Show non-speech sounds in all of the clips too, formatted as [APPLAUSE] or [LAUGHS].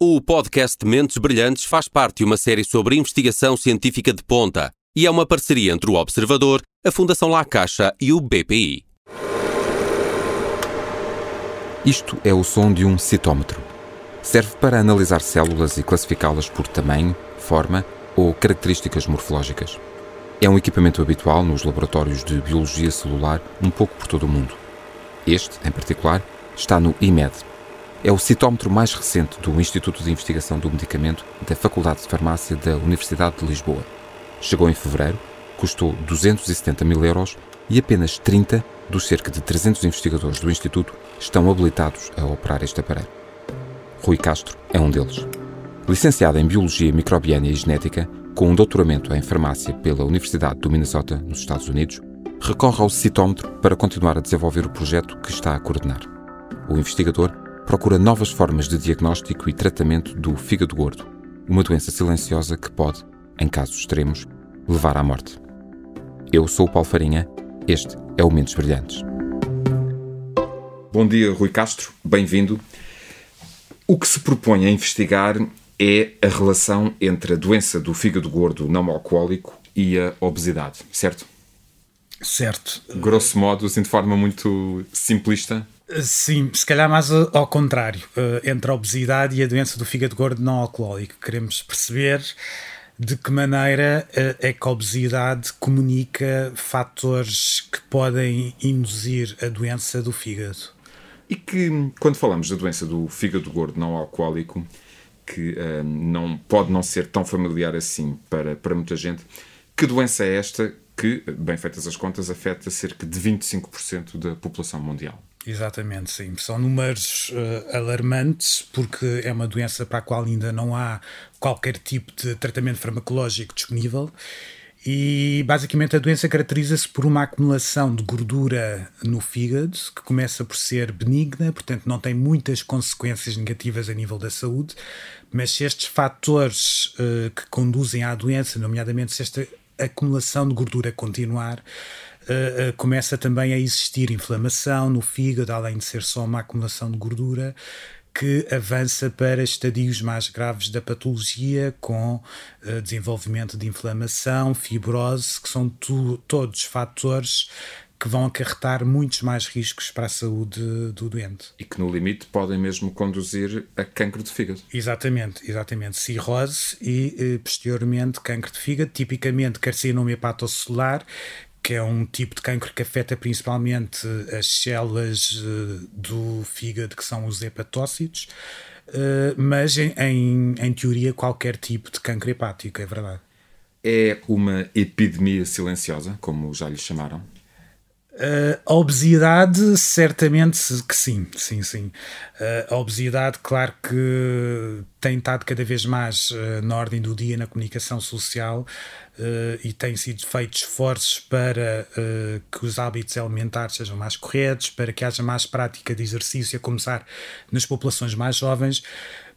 O podcast Mentes Brilhantes faz parte de uma série sobre investigação científica de ponta e é uma parceria entre o Observador, a Fundação La Caixa e o BPI. Isto é o som de um citómetro. Serve para analisar células e classificá-las por tamanho, forma ou características morfológicas. É um equipamento habitual nos laboratórios de biologia celular um pouco por todo o mundo. Este, em particular, está no IMED, é o citómetro mais recente do Instituto de Investigação do Medicamento da Faculdade de Farmácia da Universidade de Lisboa. Chegou em fevereiro, custou 270 mil euros e apenas 30 dos cerca de 300 investigadores do Instituto estão habilitados a operar este aparelho. Rui Castro é um deles. Licenciado em Biologia Microbiana e Genética, com um doutoramento em Farmácia pela Universidade do Minnesota, nos Estados Unidos, recorre ao citómetro para continuar a desenvolver o projeto que está a coordenar. O investigador procura novas formas de diagnóstico e tratamento do fígado gordo, uma doença silenciosa que pode, em casos extremos, levar à morte. Eu sou o Paulo Farinha, este é o Mentes Brilhantes. Bom dia, Rui Castro, bem-vindo. O que se propõe a investigar é a relação entre a doença do fígado gordo não alcoólico e a obesidade, certo? Certo. Grosso modo, assim de forma muito simplista, Sim, se calhar mais ao contrário, eh, entre a obesidade e a doença do fígado gordo não alcoólico. Queremos perceber de que maneira eh, é que a obesidade comunica fatores que podem induzir a doença do fígado. E que, quando falamos da doença do fígado gordo não alcoólico, que uh, não, pode não ser tão familiar assim para, para muita gente, que doença é esta que, bem feitas as contas, afeta cerca de 25% da população mundial? Exatamente, sim. São números uh, alarmantes porque é uma doença para a qual ainda não há qualquer tipo de tratamento farmacológico disponível. E basicamente a doença caracteriza-se por uma acumulação de gordura no fígado, que começa por ser benigna, portanto não tem muitas consequências negativas a nível da saúde, mas se estes fatores uh, que conduzem à doença, nomeadamente se esta acumulação de gordura continuar, uh, começa também a existir inflamação no fígado, além de ser só uma acumulação de gordura que avança para estadios mais graves da patologia, com uh, desenvolvimento de inflamação, fibrose, que são tu, todos fatores que vão acarretar muitos mais riscos para a saúde do doente. E que no limite podem mesmo conduzir a cancro de fígado. Exatamente, exatamente. Cirrose e posteriormente cancro de fígado, tipicamente carcinoma hepatocelular, que é um tipo de cancro que afeta principalmente as células uh, do fígado, que são os hepatócitos, uh, mas em, em, teoria qualquer tipo de cancro hepático, é verdade. É uma epidemia silenciosa, como já lhe chamaram? Uh, a obesidade, certamente que sim, sim, sim. Uh, a obesidade, claro que tem estado cada vez mais uh, na ordem do dia na comunicação social e tem sido feitos esforços para que os hábitos alimentares sejam mais corretos, para que haja mais prática de exercício, a começar nas populações mais jovens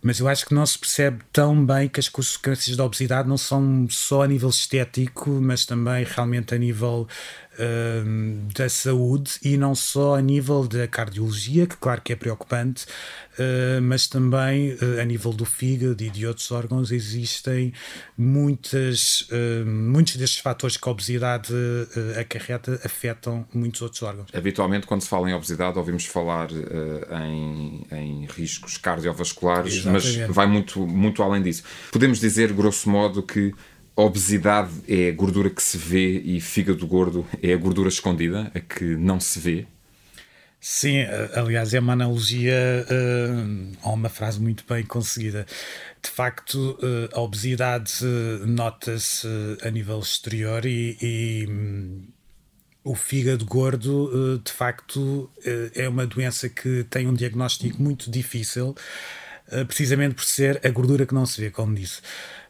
mas eu acho que não se percebe tão bem que as consequências da obesidade não são só a nível estético, mas também realmente a nível uh, da saúde e não só a nível da cardiologia, que claro que é preocupante, uh, mas também uh, a nível do fígado e de outros órgãos existem muitas, muitos destes fatores que a obesidade acarreta afetam muitos outros órgãos. Habitualmente, quando se fala em obesidade, ouvimos falar em, em riscos cardiovasculares, Exatamente. mas vai muito, muito além disso. Podemos dizer, grosso modo, que obesidade é a gordura que se vê e fígado gordo é a gordura escondida, a que não se vê? Sim, aliás, é uma analogia uh, a uma frase muito bem conseguida. De facto, uh, a obesidade uh, nota-se a nível exterior e, e um, o fígado gordo, de facto, é uma doença que tem um diagnóstico muito difícil, precisamente por ser a gordura que não se vê, como disse.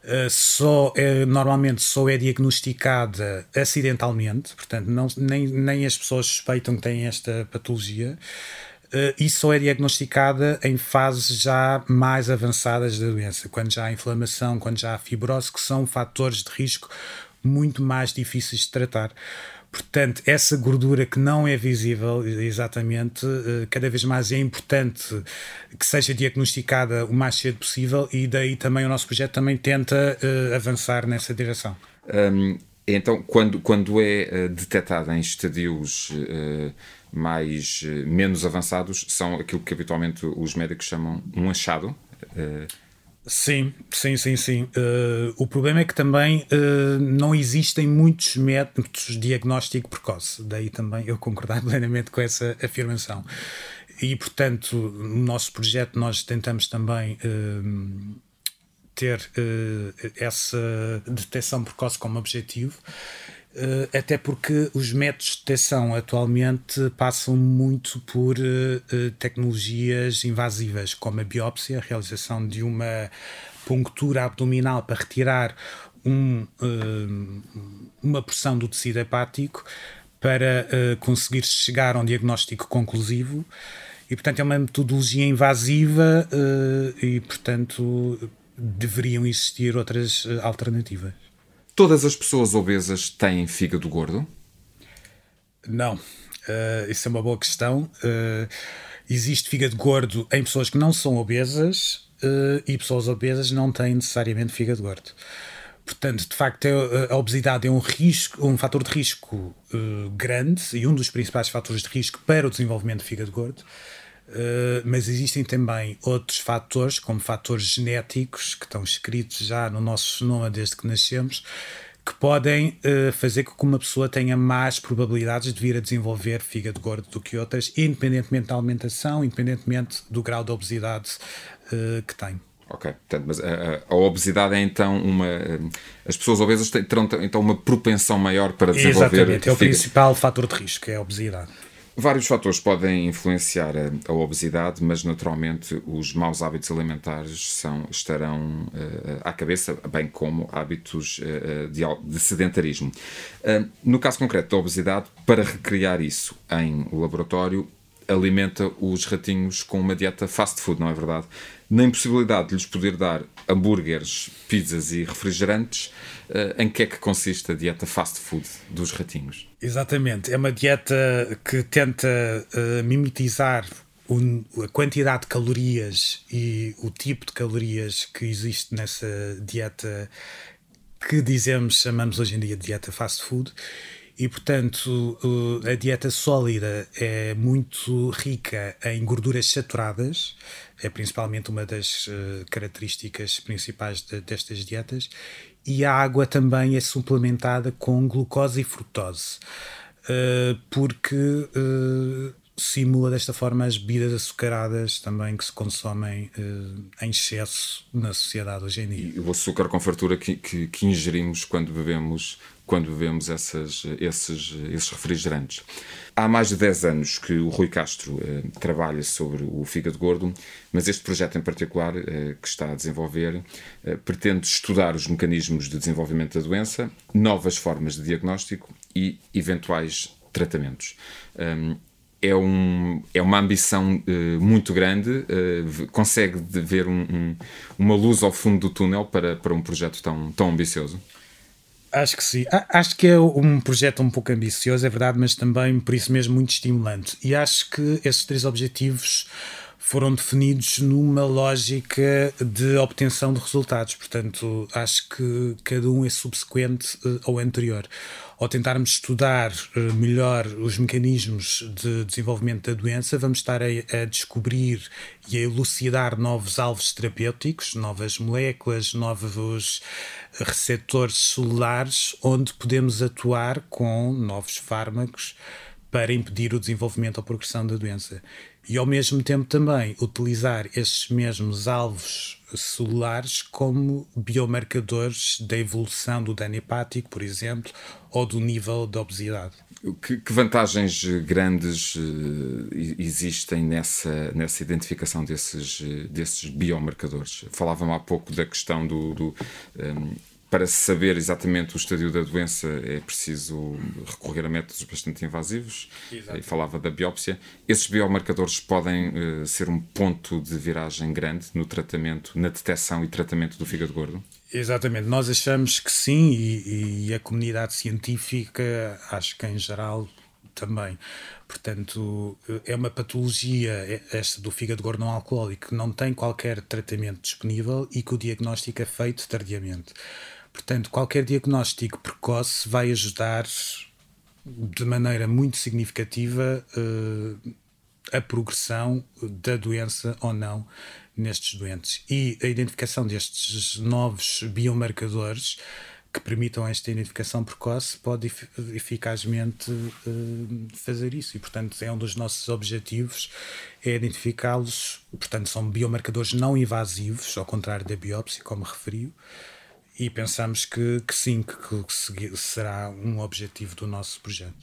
Uh, só é, normalmente só é diagnosticada acidentalmente, portanto, não, nem, nem as pessoas suspeitam que têm esta patologia. Uh, e só é diagnosticada em fases já mais avançadas da doença, quando já há inflamação, quando já há fibrose, que são fatores de risco muito mais difíceis de tratar. Portanto, essa gordura que não é visível exatamente, eh, cada vez mais é importante que seja diagnosticada o mais cedo possível e daí também o nosso projeto também tenta uh, avançar nessa direção. Então, quando, quando é uh, detectada em estadios mais menos avançados, são aquilo que habitualmente os médicos chamam um achado? Sim, sim, sim, sim. Uh, o problema é que também uh, não existem muitos métodos de diagnóstico precoce. Daí também eu concordar [LAUGHS] plenamente com essa afirmação. E, portanto, no nosso projeto nós tentamos também uh, ter essa detecção precoce como objetivo. Uh, até porque os métodos de detecção atualmente passam muito por uh, tecnologias invasivas, como a biópsia, a realização de uma punctura abdominal para retirar um, uma porção do tecido hepático para conseguir chegar a um diagnóstico conclusivo. E, portanto, é uma metodologia invasiva e, portanto, deveriam existir outras alternativas. Todas as pessoas obesas têm fígado gordo? Não. Uh, isso é uma boa questão. Uh, existe fígado gordo em pessoas que não são obesas uh, e pessoas obesas não têm necessariamente fígado gordo. Portanto, de facto, a obesidade é um risco, um fator de risco grande e um dos principais fatores de risco para o desenvolvimento de fígado gordo. Uh, mas existem também outros fatores, como fatores genéticos, que estão escritos já no nosso genoma desde que nascemos, que podem uh, fazer com que uma pessoa tenha mais probabilidades de vir a desenvolver fígado gordo do que outras, independentemente da alimentação, independentemente do grau de obesidade uh, que tem. Ok, Portanto, mas a, a, obesidade é então uma. As pessoas obesas terão então uma propensão maior para desenvolver. Exatamente, é o principal fator de risco, é a obesidade. Vários fatores podem influenciar a, a, obesidade, mas naturalmente os maus hábitos alimentares são, estarão uh, à cabeça, bem como hábitos uh, de, de, sedentarismo. Uh, no caso concreto da obesidade, para recriar isso em laboratório, alimenta os ratinhos com uma dieta fast food, não é verdade? Na impossibilidade de lhes poder dar hambúrgueres, pizzas e refrigerantes, uh, em que é que consiste a dieta fast food dos ratinhos? Exatamente, é uma dieta que tenta uh, mimetizar a quantidade de calorias e o tipo de calorias que existe nessa dieta que dizemos, chamamos hoje em dia de dieta fast food e, portanto, a dieta sólida é muito rica em gorduras saturadas, é principalmente uma das eh, características principais destas dietas, e a água também é suplementada com glucose e frutose, eh, porque eh, simula desta forma as bebidas açucaradas também que se consomem em excesso na sociedade hoje em dia. E o açúcar com fartura que, que, que ingerimos quando bebemos quando bebemos essas, esses, esses refrigerantes. Há mais de 10 anos que o Rui Castro eh, trabalha sobre o fígado gordo, mas este projeto em particular eh, que está a desenvolver eh, pretende estudar os mecanismos de desenvolvimento da doença, novas formas de diagnóstico e eventuais tratamentos. Um, é, um, é uma ambição uh, muito grande, uh, consegue ver um, um, uma luz ao fundo do túnel para, para um projeto tão, tão ambicioso? Acho que sim. Acho que é um projeto um pouco ambicioso, é verdade, mas também por isso mesmo muito estimulante. E acho que esses três objetivos foram definidos numa lógica de obtenção de resultados. Portanto, acho que cada um é subsequente eh, ao anterior. Ao tentarmos estudar eh, melhor os mecanismos de desenvolvimento da doença, vamos estar a, a descobrir e a elucidar novos alvos terapêuticos, novas moléculas, novos receptores celulares, onde podemos atuar com novos fármacos para impedir o desenvolvimento ou progressão da doença e ao mesmo tempo também utilizar esses mesmos alvos celulares como biomarcadores da evolução do dano hepático, por exemplo, ou do nível de obesidade. Que, que vantagens grandes uh, existem nessa, nessa identificação desses, uh, desses biomarcadores? Falávamos há pouco da questão do, do um, para saber exatamente o estadio da doença é preciso recorrer a métodos bastante invasivos. E falava da biópsia. Esses biomarcadores podem uh, ser um ponto de viragem grande no tratamento, na detecção e tratamento do fígado gordo? Exatamente, nós achamos que sim, e, e a comunidade científica, acho que em geral também. Portanto, é uma patologia, esta do fígado gordo não alcoólico, que não tem qualquer tratamento disponível e que o diagnóstico é feito tardiamente. Portanto, qualquer diagnóstico precoce vai ajudar de maneira muito significativa uh, a progressão da doença ou não nestes doentes. E a identificação destes novos biomarcadores que permitam esta identificação precoce pode eficazmente uh, fazer isso. E portanto é um dos nossos objetivos é identificá-los. Portanto são biomarcadores não invasivos ao contrário da biópsia como referiu e pensamos que, que sim, que, que, será um objetivo do nosso projeto.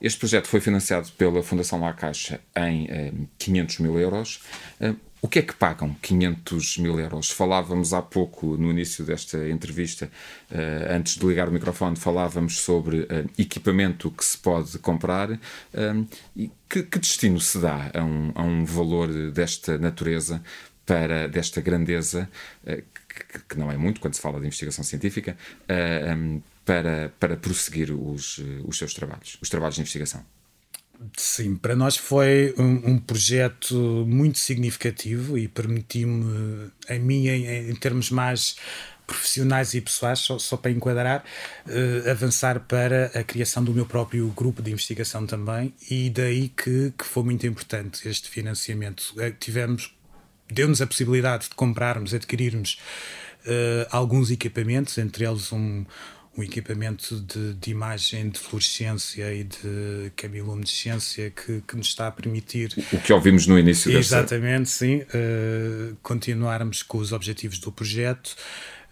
Este projeto foi financiado pela Fundação La Caixa em eh, 500 mil euros. Eh, o que é que pagam 500 mil euros? Falávamos há pouco, no início desta entrevista, eh, antes de ligar o microfone, falávamos sobre eh, equipamento que se pode comprar. Eh, e que, que, destino se dá a um, a um valor desta natureza para desta grandeza que, que, não é muito quando se fala de investigação científica, uh, eh, um, para, para prosseguir os, os seus trabalhos, os trabalhos de investigação? Sim, para nós foi um, um projeto muito significativo e permitiu-me, a mim, em, em, termos mais profissionais e pessoais, só, só para enquadrar, uh, avançar para a criação do meu próprio grupo de investigação também, e daí que, que foi muito importante este financiamento. Tivemos deu-nos a possibilidade de comprarmos, adquirirmos uh, alguns equipamentos, entre eles um, um equipamento de, de, imagem de fluorescência e de camiluminescência que, que nos está a permitir. O que ouvimos no início desta... Exatamente, sim. Uh, continuarmos com os objetivos do projeto.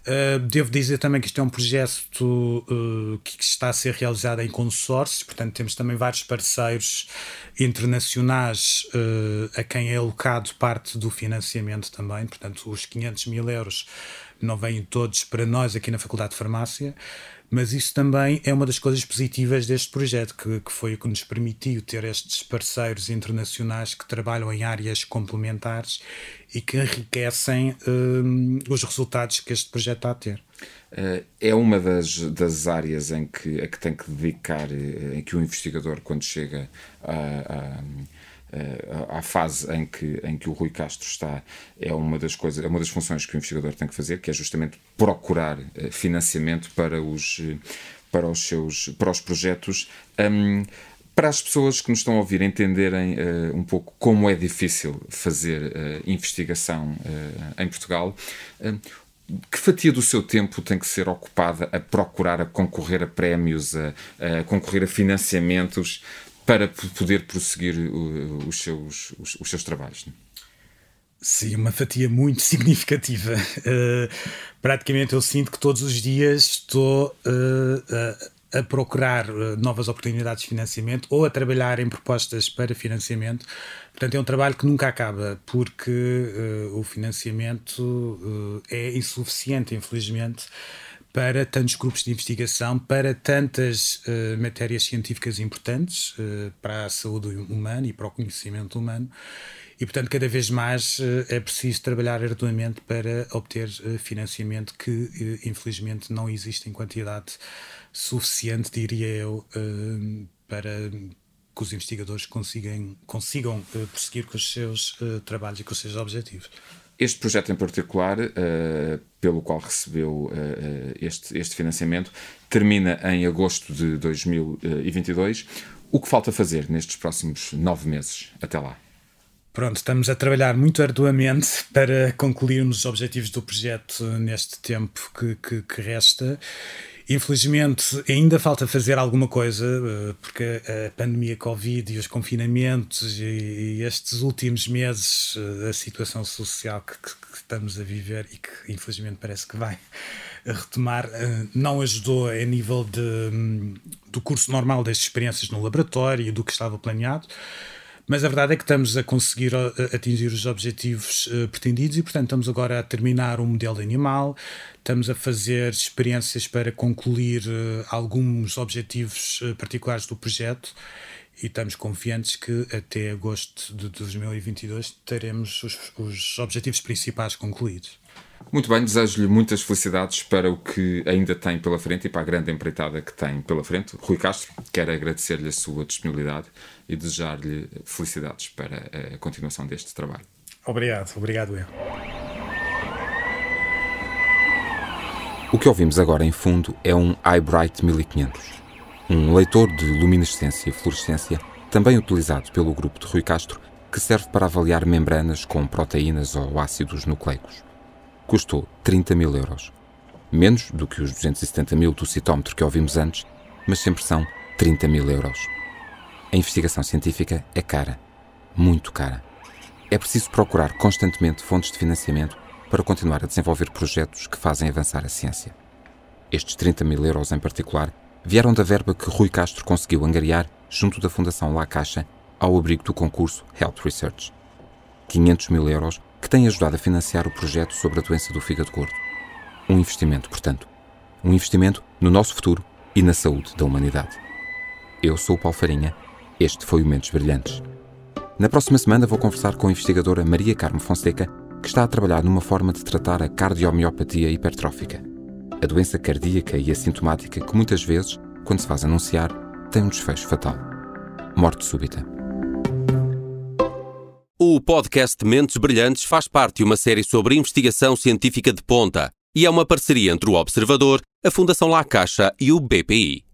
Uh, devo dizer também que isto é um projeto uh, que está a ser realizado em consórcios, portanto, temos também vários parceiros internacionais uh, a quem é alocado parte do financiamento também. Portanto, os 500 mil euros não vêm todos para nós aqui na Faculdade de Farmácia, mas isso também é uma das coisas positivas deste projeto, que, que foi o que nos permitiu ter estes parceiros internacionais que trabalham em áreas complementares e que enriquecem um, os resultados que este projeto está a ter. Uh, é uma das, das áreas em que, a que tem que dedicar, eh, em que o investigador, quando chega a, a à fase em que, em que o Rui Castro está, é uma das coisas, é uma das funções que o investigador tem que fazer, que é justamente procurar eh, financiamento para os, para os seus para os projetos. Um, para as pessoas que nos estão a ouvir entenderem uh, um pouco como é difícil fazer uh, investigação uh, em Portugal, que fatia do seu tempo tem que ser ocupada a procurar, a concorrer a prémios, a, a concorrer a financiamentos para poder prosseguir os seus, os, os seus trabalhos. Não? Sim, uma fatia muito [LAUGHS] significativa. Uh, praticamente eu sinto que todos os dias estou uh, a, a, procurar uh, novas oportunidades de financiamento ou a trabalhar em propostas para financiamento. Portanto, é um trabalho que nunca acaba, porque o financiamento é insuficiente, infelizmente para tantos grupos de investigação, para tantas uh, matérias científicas importantes uh, para a saúde humana e para o conhecimento humano. E, portanto, cada vez mais uh, é preciso trabalhar arduamente para obter financiamento que, infelizmente, não existe em quantidade suficiente, diria eu, para que os investigadores consigam, consigam prosseguir com os seus trabalhos e com os seus objetivos. Este projeto em particular, uh, pelo qual recebeu uh, este, este financiamento, termina em agosto de 2022. O que falta fazer nestes próximos nove meses até lá? Pronto, estamos a trabalhar muito arduamente [LAUGHS] para concluirmos os objetivos do projeto neste tempo que, que, que resta Infelizmente, ainda falta fazer alguma coisa, eh, porque a pandemia Covid e os confinamentos e estes últimos meses, eh, a situação social que, que estamos a viver e que infelizmente parece que vai retomar, eh, não ajudou a nível de, hum, do curso normal das experiências no laboratório e do que estava planeado Mas a verdade é que estamos a conseguir atingir os objetivos uh, pretendidos e, portanto, estamos agora a terminar um modelo animal, estamos a fazer experiências para concluir uh, alguns objetivos uh, particulares do projeto e estamos confiantes que até agosto de 2022 teremos os, os objetivos principais concluídos. Muito bem, desejo-lhe muitas felicidades para o que ainda tem pela frente e para a grande empreitada que tem pela frente. Rui Castro, quero agradecer-lhe a sua disponibilidade e desejar-lhe felicidades para a continuação deste trabalho. Obrigado, obrigado eu. O que ouvimos agora em fundo é um iBright 1500 um leitor de luminescência e fluorescência, também utilizado pelo grupo de Rui Castro, que serve para avaliar membranas com proteínas ou ácidos nucleicos. Custou 30 mil euros. Menos do que os 270 mil do citómetro que ouvimos antes, mas sempre são 30 mil euros. A investigação científica é cara, muito cara. É preciso procurar constantemente fontes de financiamento para continuar a desenvolver projetos que fazem avançar a ciência. Estes 30 mil euros em particular vieram da verba que Rui Castro conseguiu angariar junto da Fundação La Caixa ao abrigo do concurso Health Research. 500 mil euros que têm ajudado a financiar o projeto sobre a doença do fígado gordo. Um investimento, portanto. Um investimento no nosso futuro e na saúde da humanidade. Eu sou o Paulo Farinha. Este foi o Mentes Brilhantes. Na próxima semana vou conversar com a investigadora Maria Carmo Fonseca, que está a trabalhar numa forma de tratar a cardiomiopatia hipertrófica a doença cardíaca e assintomática que muitas vezes, quando se faz anunciar, tem um desfecho fatal. Morte súbita. O podcast Mentes Brilhantes faz parte de uma série sobre investigação científica de ponta e é uma parceria entre o Observador, a Fundação La Caixa e o BPI.